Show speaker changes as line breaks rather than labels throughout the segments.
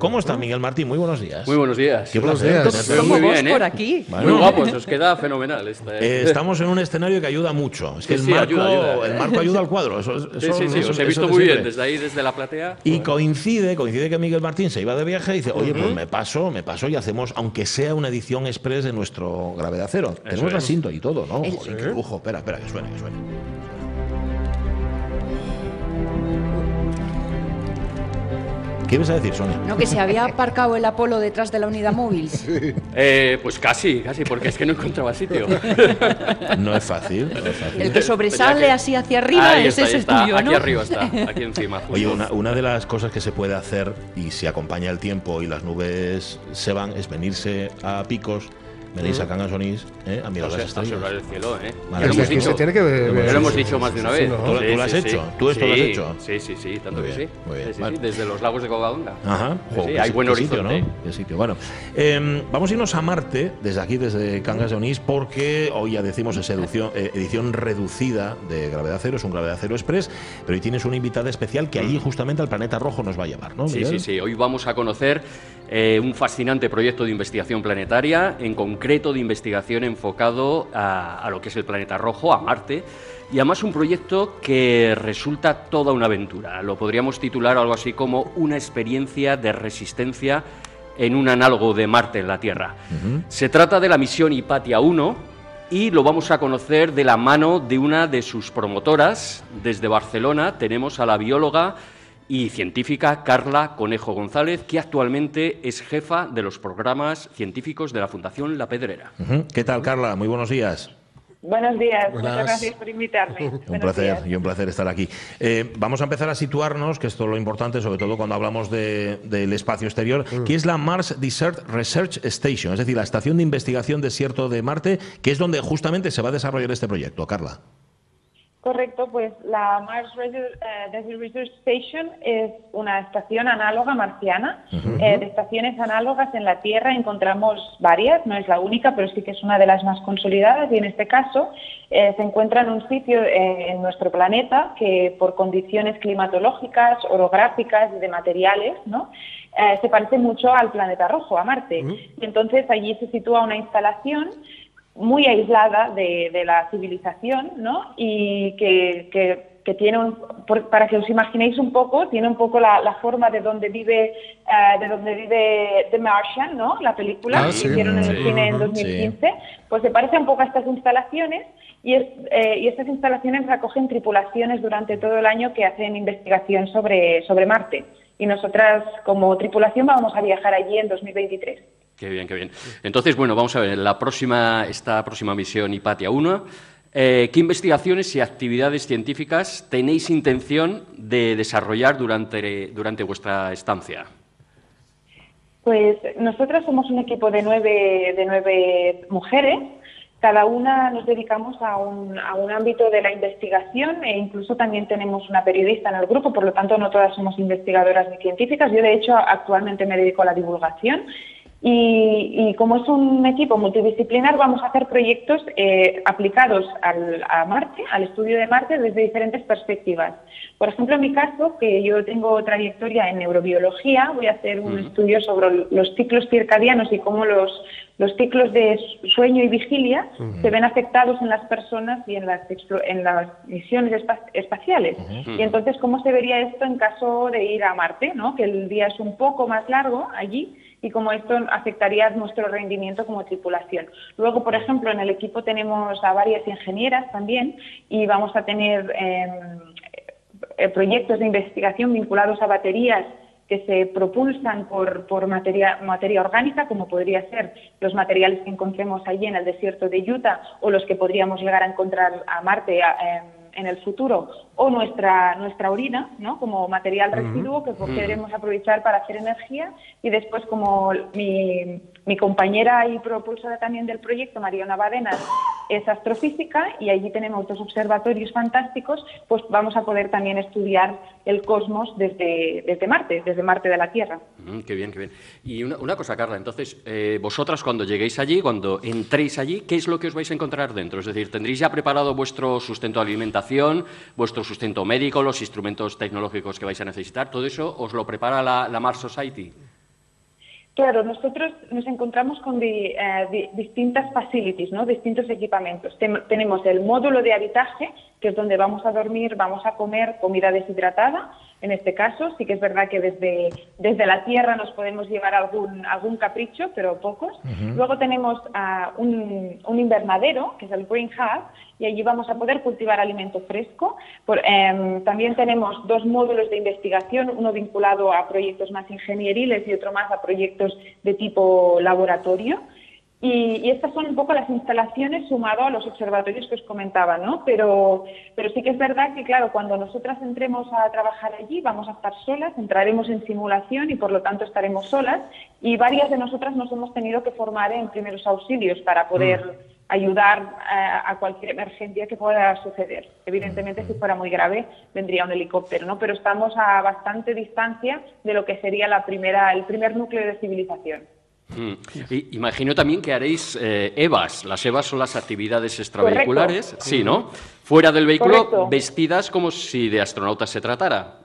¿Cómo está Miguel Martín? Muy buenos días.
Muy buenos días.
Qué placer.
días.
tenerte.
Muy bien, ¿eh?
por aquí.
Muy guapos, os queda fenomenal. Esta,
Eh,
¿eh?
estamos en un escenario que ayuda mucho. Es que
Sí,
el,
sí,
marco,
ayuda, ayuda.
el marco ayuda al cuadro. Eso,
Sí,
eso-
sí, sí,
eso-
os he
eso
visto muy bien desde ahí, desde la platea.
Y coincide, coincide que Miguel Martín se iba de viaje y dice, oye, pues me paso, me paso y hacemos, aunque sea una edición express de nuestro Gravedad Cero. Tenemos la
es.
cinta y todo, ¿no?
El-
Joder, qué lujo. Espera, espera, que suene, que suene. ¿Qué ibas a decir, Sonia?
No, que se había aparcado el Apolo detrás de la unidad móvil.
Eh, pues casi, casi, porque es que no encontraba sitio.
No es fácil, no es fácil.
El que sobresale así hacia arriba
Ahí
es
está,
ese
está. Aquí
¿no?
arriba está, aquí encima. justo.
Oye, una, una de las cosas que se puede hacer y si acompaña el tiempo y las nubes se van es venirse a picos, venís a Cangas Onís ¿eh? a mirar
O sea,
las
está
estrellas.
sobre el cielo, ¿eh?
Vale.
Ya lo hemos dicho.
se tiene que ver-
lo hemos
sí,
dicho
sí,
más de una
sí,
vez.
¿Tú lo- tú lo has hecho? ¿Tú esto lo has hecho?
Sí, sí, sí, tanto
Muy
que
bien,
sí.
muy bien, vale.
sí, desde los lagos de Covadonga.
Ajá,
Sí,
Jo,
sí,
qué
hay buen
qué sitio,
horizonte.
¿no? Qué sitio. Bueno, eh, vamos a irnos a Marte desde aquí, desde Cangas de Onís, porque hoy ya decimos es edición, eh, edición reducida de Gravedad Cero, es un Gravedad Cero Express, pero hoy tienes una invitada especial que allí justamente al planeta rojo nos va a llevar, ¿no?
Mm. Sí,
Miguel?
sí, sí. Hoy vamos a conocer eh, un fascinante proyecto de investigación planetaria, en concreto de investigación enfocado a, a lo que es el planeta rojo, a Marte. Y además un proyecto que resulta toda una aventura. Lo podríamos titular algo así como una experiencia de resistencia en un análogo de Marte en la Tierra. Se trata de la misión Hipatia 1 y lo vamos a conocer de la mano de una de sus promotoras. Desde Barcelona tenemos a la bióloga y científica Carla Conejo González, que actualmente es jefa de los programas científicos de la Fundación La Pedrera.
¿Qué tal, Carla? Muy buenos días.
Buenos días,
Buenas.
muchas gracias por invitarme.
Un
Buenos
placer
días.
y un placer estar aquí. Eh, vamos a empezar a situarnos, que esto es lo importante, sobre todo cuando hablamos de- del espacio exterior, que es la Mars Desert Research Station, es decir, la estación de investigación desierto de Marte, que es donde justamente se va a desarrollar este proyecto. Carla.
Correcto, pues la Mars Desert, eh, Desert Research Station es una estación análoga marciana. Eh, de estaciones análogas en la Tierra encontramos varias, no es la única, pero sí que es una de las más consolidadas y en este caso eh, se encuentra en un sitio eh, en nuestro planeta que por condiciones climatológicas, orográficas y de materiales, ¿no? Se parece mucho al planeta rojo, a Marte. Y entonces allí se sitúa una instalación muy aislada de, de la civilización, ¿no? Y que, que- que tiene, un, por- para que os imaginéis un poco, tiene un poco la, la forma de donde vive, eh, de donde vive The Martian, ¿no? La película
Ah,
que
sí.
hicieron en
Sí.
el cine en
Ujú.
2015, pues se parece un poco a estas instalaciones y, es- eh, y estas instalaciones recogen tripulaciones durante todo el año que hacen investigación sobre, sobre Marte. Y nosotras, como tripulación, vamos a viajar allí en 2023.
Qué bien, qué bien. Entonces, bueno, vamos a ver, la próxima, esta próxima misión Hipatia 1, eh, ¿qué investigaciones y actividades científicas tenéis intención de desarrollar durante, durante vuestra estancia?
Pues nosotras somos un equipo de nueve, de nueve mujeres. Cada una nos dedicamos a un, a un ámbito de la investigación e incluso también tenemos una periodista en el grupo, por lo tanto no todas somos investigadoras ni científicas. Yo de hecho actualmente me dedico a la divulgación y, y como es un equipo multidisciplinar vamos a hacer proyectos eh, aplicados al- a Marte, al estudio de Marte desde diferentes perspectivas. Por ejemplo, en mi caso, que yo tengo trayectoria en neurobiología, voy a hacer un estudio sobre los ciclos circadianos y cómo los, los ciclos de sueño y vigilia se ven afectados en las personas y en las, en las misiones espa- espaciales. Y entonces, ¿cómo se vería esto en caso de ir a Marte? ¿no? Que el día es un poco más largo allí y cómo esto afectaría nuestro rendimiento como tripulación. Luego, por ejemplo, en el equipo tenemos a varias ingenieras también y vamos a tener em, eh, proyectos de investigación vinculados a baterías que se propulsan por, materia, orgánica, como podría ser los materiales que encontremos allí en el desierto de Utah o los que podríamos llegar a encontrar a Marte em, en el futuro, o nuestra, nuestra orina, ¿no? como material residuo que podremos aprovechar para hacer energía, y después como mi, mi compañera y propulsora también del proyecto, Mariona Badenas, es astrofísica y allí tenemos dos observatorios fantásticos, pues vamos a poder también estudiar el cosmos desde, desde Marte, desde Marte de la Tierra.
Mm, qué bien, qué bien. Y una, una cosa, Carla, entonces, eh, vosotras cuando lleguéis allí, cuando entréis allí, ¿qué es lo que os vais a encontrar dentro? Es decir, ¿tendréis ya preparado vuestro sustento de alimentación, vuestro sustento médico, los instrumentos tecnológicos que vais a necesitar? ¿Todo eso os lo prepara la, la Mars Society?
Claro, nosotros nos encontramos con eh, distintas facilities, ¿no? distintos equipamientos. tenemos el módulo de habitaje, que es donde vamos a dormir, vamos a comer comida deshidratada, en este caso. Sí que es verdad que desde, desde la tierra nos podemos llevar algún, algún capricho, pero pocos. Luego tenemos ah, un, un, invernadero, que es el Green Hub, y allí vamos a poder cultivar alimento fresco. Em, también tenemos dos módulos de investigación, uno vinculado a proyectos más ingenieriles y otro más a proyectos de tipo laboratorio. Y, estas son un poco las instalaciones sumado a los observatorios que os comentaba, ¿no? Pero, pero sí que es verdad que, claro, cuando nosotras entremos a trabajar allí vamos a estar solas, entraremos en simulación y por lo tanto estaremos solas y varias de nosotras nos hemos tenido que formar en primeros auxilios para poder mm. ayudar a, a, cualquier emergencia que pueda suceder. Evidentemente, si fuera muy grave, vendría un helicóptero, ¿no? Pero estamos a bastante distancia de lo que sería la primera, el primer núcleo de civilización.
Mm. imagino también que haréis eh, EVAs. Las EVAs son las actividades extravehiculares, sí, ¿no? Fuera del vehículo, vestidas como si de astronautas se tratara.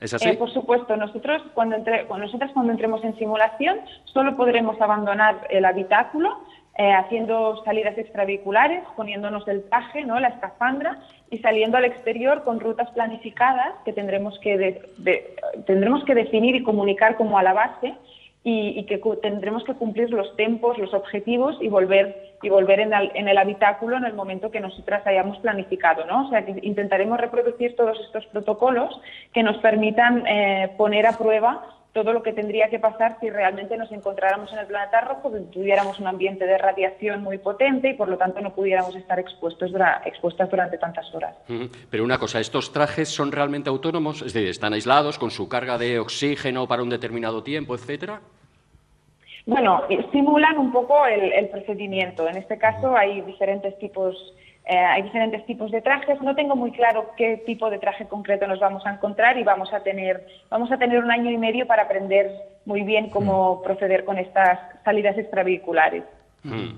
¿Es así?
Eh, por supuesto, nosotros cuando, entre, nosotras cuando entremos en simulación solo podremos abandonar el habitáculo eh, haciendo salidas extravehiculares, poniéndonos el traje, ¿no? la escafandra y saliendo al exterior con rutas planificadas que tendremos que, tendremos que definir y comunicar como a la base y, que tendremos que cumplir los tempos, los objetivos y volver y volver en el, habitáculo en el momento que nosotras hayamos planificado, ¿no? O sea, que intentaremos reproducir todos estos protocolos que nos permitan eh, poner a prueba todo lo que tendría que pasar si realmente nos encontráramos en el planeta rojo, que tuviéramos un ambiente de radiación muy potente y por lo tanto no pudiéramos estar expuestos expuestas durante tantas horas.
Pero una cosa, ¿estos trajes son realmente autónomos? Es decir, ¿están aislados con su carga de oxígeno para un determinado tiempo, etcétera?
Bueno, simulan un poco el, procedimiento. En este caso hay diferentes tipos eh, hay diferentes tipos de trajes. No tengo muy claro qué tipo de traje concreto nos vamos a encontrar y vamos a tener, vamos a tener un año y medio para aprender muy bien cómo mm. proceder con estas salidas extravehiculares.
Mm.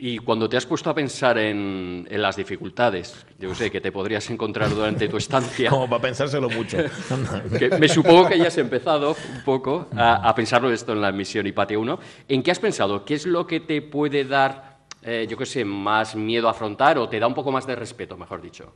Y cuando te has puesto a pensar en, las dificultades, yo sé, que te podrías encontrar durante tu estancia.
Como para pensárselo mucho.
me supongo que ya has empezado un poco a, pensarlo esto en la misión Hipatia 1. ¿En qué has pensado? ¿Qué es lo que te puede dar eh, yo qué sé, más miedo a afrontar o te da un poco más de respeto, mejor dicho?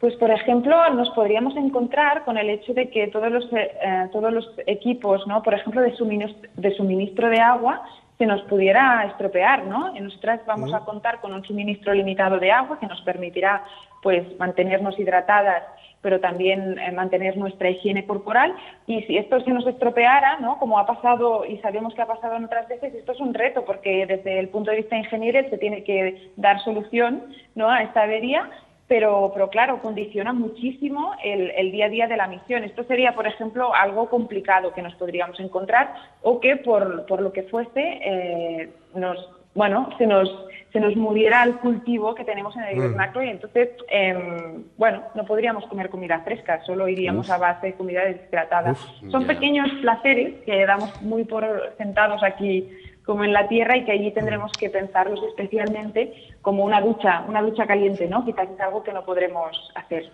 Pues, por ejemplo, nos podríamos encontrar con el hecho de que todos los, eh, todos los equipos, ¿no? por ejemplo, de suministro, de suministro de agua, se nos pudiera estropear, ¿no? Y nosotras vamos a contar con un suministro limitado de agua que nos permitirá, pues, mantenernos hidratadas pero también eh, mantener nuestra higiene corporal. Y si esto se nos estropeara, ¿no? como ha pasado y sabemos que ha pasado en otras veces, esto es un reto porque desde el punto de vista ingeniero se tiene que dar solución ¿no? a esta avería. Pero, pero claro, condiciona muchísimo el, día a día de la misión. Esto sería, por ejemplo, algo complicado que nos podríamos encontrar o que por, por lo que fuese eh, nos, bueno, se nos, se nos muriera el cultivo que tenemos en el mm. y entonces, em, bueno, no podríamos comer comida fresca, solo iríamos a base de comida deshidratada. Son pequeños placeres que damos muy por sentados aquí como en la tierra y que allí tendremos que pensarlos especialmente como una ducha, una ducha caliente, ¿no? Quizás es algo que no podremos hacer.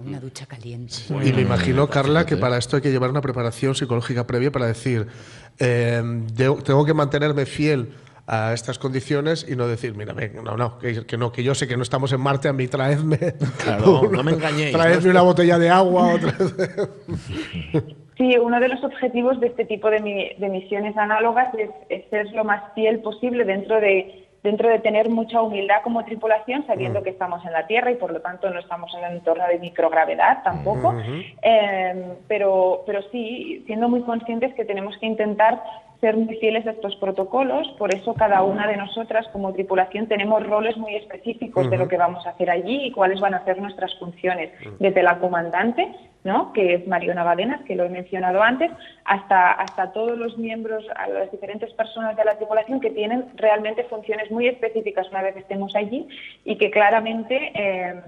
Una ducha caliente.
Y me imagino, Carla, que para esto hay que llevar una preparación psicológica previa para decir, em, tengo que mantenerme fiel a estas condiciones y no decir, mira, no, no que, no, que yo sé que no estamos en Marte, a mí traedme.
Claro, no me engañéis.
Traedme una botella de agua. Otra
Sí, uno de los objetivos de este tipo de, de misiones análogas es, ser lo más fiel posible dentro de, dentro de tener mucha humildad como tripulación, sabiendo mm. que estamos en la Tierra y por lo tanto no estamos en el entorno de microgravedad tampoco, em, pero, pero sí, siendo muy conscientes que tenemos que intentar ser muy fieles a estos protocolos, por eso cada una de nosotras como tripulación tenemos roles muy específicos de lo que vamos a hacer allí y cuáles van a ser nuestras funciones, desde la comandante, ¿no? que es Mariona Badenas, que lo he mencionado antes, hasta, hasta todos los miembros, a las diferentes personas de la tripulación que tienen realmente funciones muy específicas una vez estemos allí y que claramente... Eh,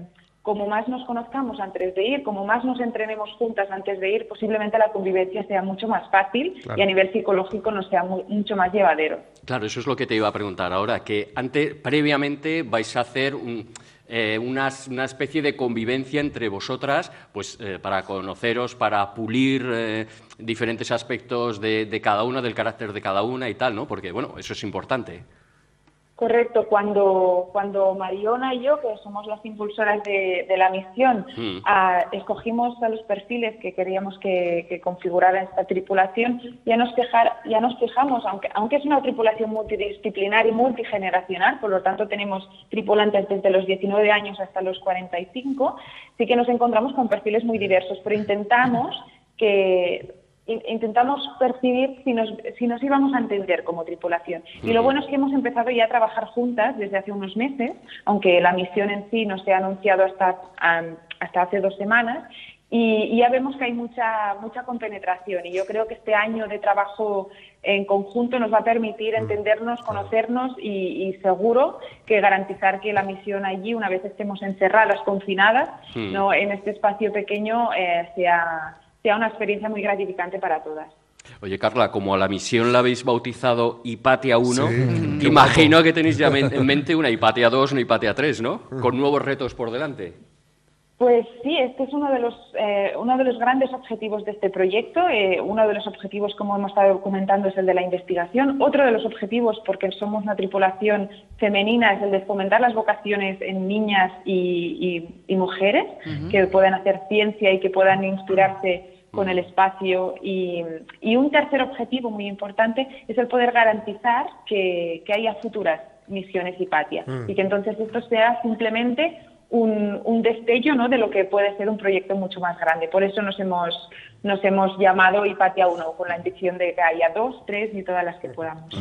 como más nos conozcamos antes de ir, como más nos entrenemos juntas antes de ir, posiblemente la convivencia sea mucho más fácil y a nivel psicológico nos sea mucho más llevadero.
Claro, eso es lo que te iba a preguntar ahora, que antes, previamente vais a hacer un, eh, una, especie de convivencia entre vosotras, pues eh, para conoceros, para pulir eh, diferentes aspectos de, de, cada una, del carácter de cada una y tal, ¿no? Porque, bueno, eso es importante.
Correcto, cuando, cuando Mariona y yo, que somos las impulsoras de, la misión, hmm. escogimos a los perfiles que queríamos que, que configurara esta tripulación, ya nos, ya nos fijamos, aunque, aunque es una tripulación multidisciplinar y multigeneracional, por lo tanto tenemos tripulantes desde los 19 años hasta los 45, sí que nos encontramos con perfiles muy diversos, pero intentamos que intentamos percibir si nos, si nos íbamos a entender como tripulación. Y lo bueno es que hemos empezado ya a trabajar juntas desde hace unos meses, aunque la misión en sí no se ha anunciado hasta, hasta hace dos semanas, y, ya vemos que hay mucha, mucha compenetración. Y yo creo que este año de trabajo en conjunto nos va a permitir entendernos, conocernos y, seguro que garantizar que la misión allí, una vez estemos encerradas, confinadas, no en este espacio pequeño, eh, sea sea una experiencia muy gratificante para todas.
Oye, Carla, como a la misión la habéis bautizado Hipatia 1, imagino que tenéis ya en mente una Hipatia 2, una Hipatia 3, ¿no? Con nuevos retos por delante.
Pues sí, este es uno de los, eh, uno de los grandes objetivos de este proyecto. Eh, uno de los objetivos, como hemos estado documentando, es el de la investigación. Otro de los objetivos, porque somos una tripulación femenina, es el de fomentar las vocaciones en niñas y, mujeres que puedan hacer ciencia y que puedan inspirarse con el espacio y, un tercer objetivo muy importante es el poder garantizar que, haya futuras misiones Hipatia mm. y que entonces esto sea simplemente un, un, destello ¿no? de lo que puede ser un proyecto mucho más grande. Por eso nos hemos, nos hemos llamado Hipatia 1, con la intención de que haya dos, tres y todas las que podamos.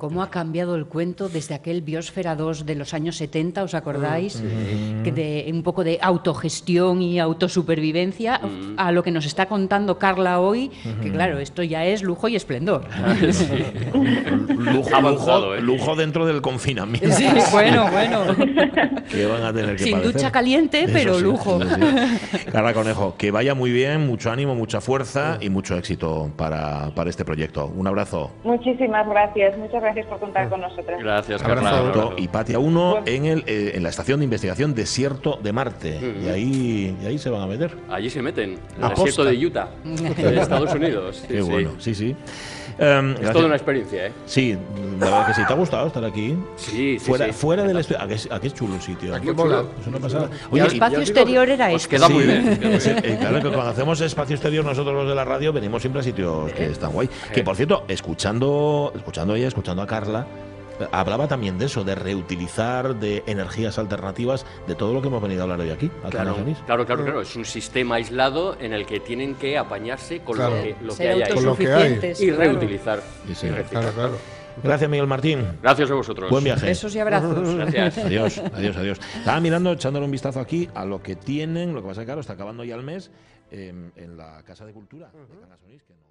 ¿Cómo ha cambiado el cuento desde aquel Biosfera 2 de los años 70, os acordáis? que de un poco de autogestión y autosupervivencia a lo que nos está contando Carla hoy, que claro, esto ya es lujo y esplendor.
lujo, ¿eh? lujo, dentro del confinamiento.
bueno, bueno.
que van a tener que
Sin ducha caliente, pero lujo.
Carla Conejo, que vaya muy bien, mucho ánimo, mucha fuerza fuerza y mucho éxito para, para, este proyecto. Un abrazo.
Muchísimas gracias. Muchas gracias por contar con nosotros.
Gracias,
Carla. Y Patia 1 en, el, eh, en la estación de investigación Desierto de Marte. y, ahí, y ahí se van a meter.
Allí se meten. En el desierto de Utah, de Estados Unidos.
Qué bueno. Sí, sí.
Um, es toda una experiencia, ¿eh?
Sí, la verdad que sí. ¿Te ha gustado estar aquí?
Sí,
sí. Fuera,
sí.
fuera del estudio. Aquí, aquí, es chulo el sitio.
Aquí mola.
Es una pasada.
Oye, el espacio exterior era este.
queda muy bien.
Eh, claro que cuando hacemos espacio exterior, nosotros los de la radio venimos siempre a sitios que están guay. Que por cierto, escuchando, escuchando a ella, escuchando a Carla, hablaba también de eso, de reutilizar de energías alternativas, de todo lo que hemos venido a hablar hoy aquí.
Claro, claro, claro, claro, Es un sistema aislado en el que tienen que apañarse con lo que, lo que hay
ahí.
Y reutilizar.
Gracias, Miguel Martín.
Gracias a vosotros.
Buen viaje.
Besos y abrazos.
Gracias.
Adiós, adiós, adiós. Estaba mirando, echándole un vistazo aquí a lo que tienen, lo que pasa, claro, está acabando ya el mes, en la Casa de Cultura de Canasonís, que no